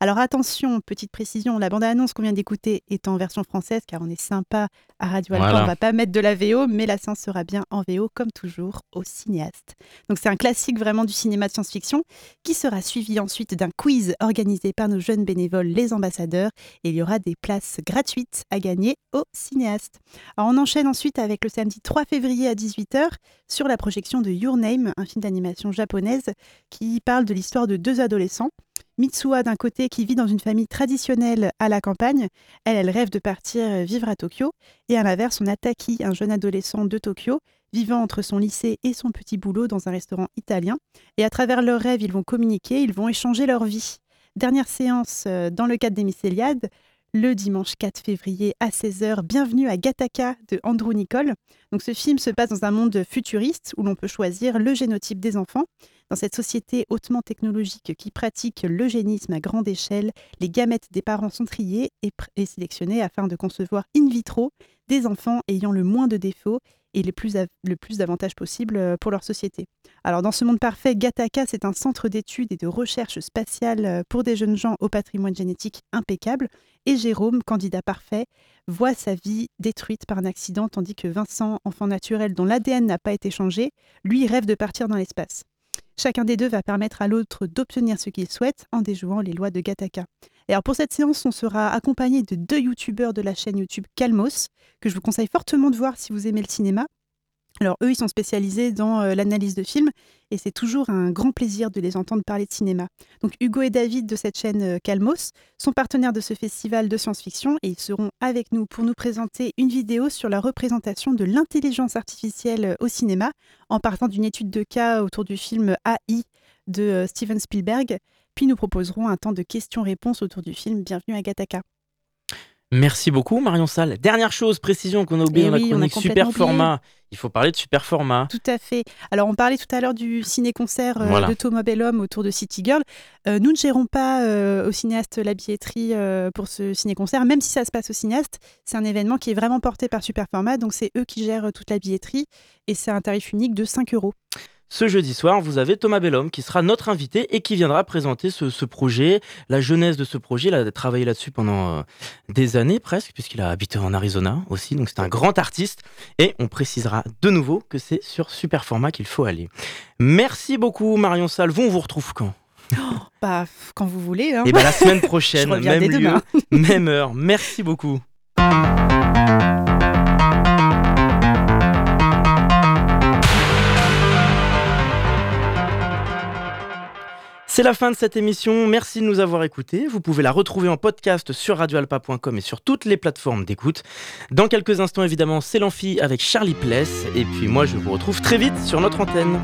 Alors attention, petite précision, la bande-annonce qu'on vient d'écouter est en version française, car on est sympa à Radio Alpha, Voilà. on va pas mettre de la VO, mais la séance sera bien en VO, comme toujours, au cinéaste. Donc c'est un classique vraiment du cinéma de science-fiction, qui sera suivi ensuite d'un quiz organisé par nos jeunes bénévoles, les ambassadeurs, et il y aura des places gratuites à gagner au cinéaste. Alors on enchaîne ensuite avec le samedi 3 février à 18h sur la projection de Your Name, un film d'animation japonaise qui parle de l'histoire de deux adolescents. Mitsuha d'un côté qui vit dans une famille traditionnelle à la campagne, elle, elle rêve de partir vivre à Tokyo, et à l'inverse, on a Taki, un jeune adolescent de Tokyo, vivant entre son lycée et son petit boulot dans un restaurant italien. Et à travers leurs rêves, ils vont communiquer, ils vont échanger leur vie. Dernière séance euh, dans le cadre des Mycéliades, le dimanche 4 février à 16h. Bienvenue à Gattaca de Andrew Nicole. Donc ce film se passe dans un monde futuriste où l'on peut choisir le génotype des enfants. Dans cette société hautement technologique qui pratique l'eugénisme à grande échelle, les gamètes des parents sont triées et, sélectionnées afin de concevoir in vitro des enfants ayant le moins de défauts et le plus d'avantages possibles euh, pour leur société. Alors dans ce monde parfait, Gattaca, c'est un centre d'études et de recherche spatiale euh, pour des jeunes gens au patrimoine génétique impeccable. Et Jérôme, candidat parfait, voit sa vie détruite par un accident, tandis que Vincent, enfant naturel dont l'ADN n'a pas été changé, lui rêve de partir dans l'espace. Chacun des deux va permettre à l'autre d'obtenir ce qu'il souhaite en déjouant les lois de Gattaca. Et pour cette séance, on sera accompagné de deux youtubeurs de la chaîne YouTube Calmos, que je vous conseille fortement de voir si vous aimez le cinéma. Alors eux, ils sont spécialisés dans euh, l'analyse de films et c'est toujours un grand plaisir de les entendre parler de cinéma. Donc Hugo et David de cette chaîne euh, Calmos sont partenaires de ce festival de science-fiction et ils seront avec nous pour nous présenter une vidéo sur la représentation de l'intelligence artificielle euh, au cinéma en partant d'une étude de cas autour du film AI de Steven Spielberg. Puis nous proposerons un temps de questions-réponses autour du film Bienvenue à Gataka. Merci beaucoup Marion Salle. Dernière chose, précision qu'on a oublié Eh dans la oui, on a chronique super oublié. format. Il faut parler de super format. Tout à fait. Alors, on parlait tout à l'heure du ciné-concert euh, Voilà. de Thomas Bellum autour de City Girl. Euh, nous ne gérons pas euh, au cinéaste la billetterie pour ce ciné-concert, même si ça se passe au cinéaste. C'est un événement qui est vraiment porté par Superformat, donc c'est eux qui gèrent toute la billetterie et c'est un tarif unique de 5 euros. Ce jeudi soir, vous avez Thomas Bellhomme qui sera notre invité et qui viendra présenter ce, ce projet, la jeunesse de ce projet. Il a travaillé là-dessus pendant euh, des années presque, puisqu'il a habité en Arizona aussi. Donc c'est un grand artiste. Et on précisera de nouveau que c'est sur super format qu'il faut aller. Merci beaucoup Marion Salvon. On vous retrouve quand? Bah, f- quand vous voulez. hein. Et bien la semaine prochaine, même lieu, demain. même heure. Merci beaucoup. C'est la fin de cette émission. Merci de nous avoir écoutés. Vous pouvez la retrouver en podcast sur radioalpa.com et sur toutes les plateformes d'écoute. Dans quelques instants, évidemment, c'est l'amphi avec Charlie Pless. Et puis moi, je vous retrouve très vite sur notre antenne.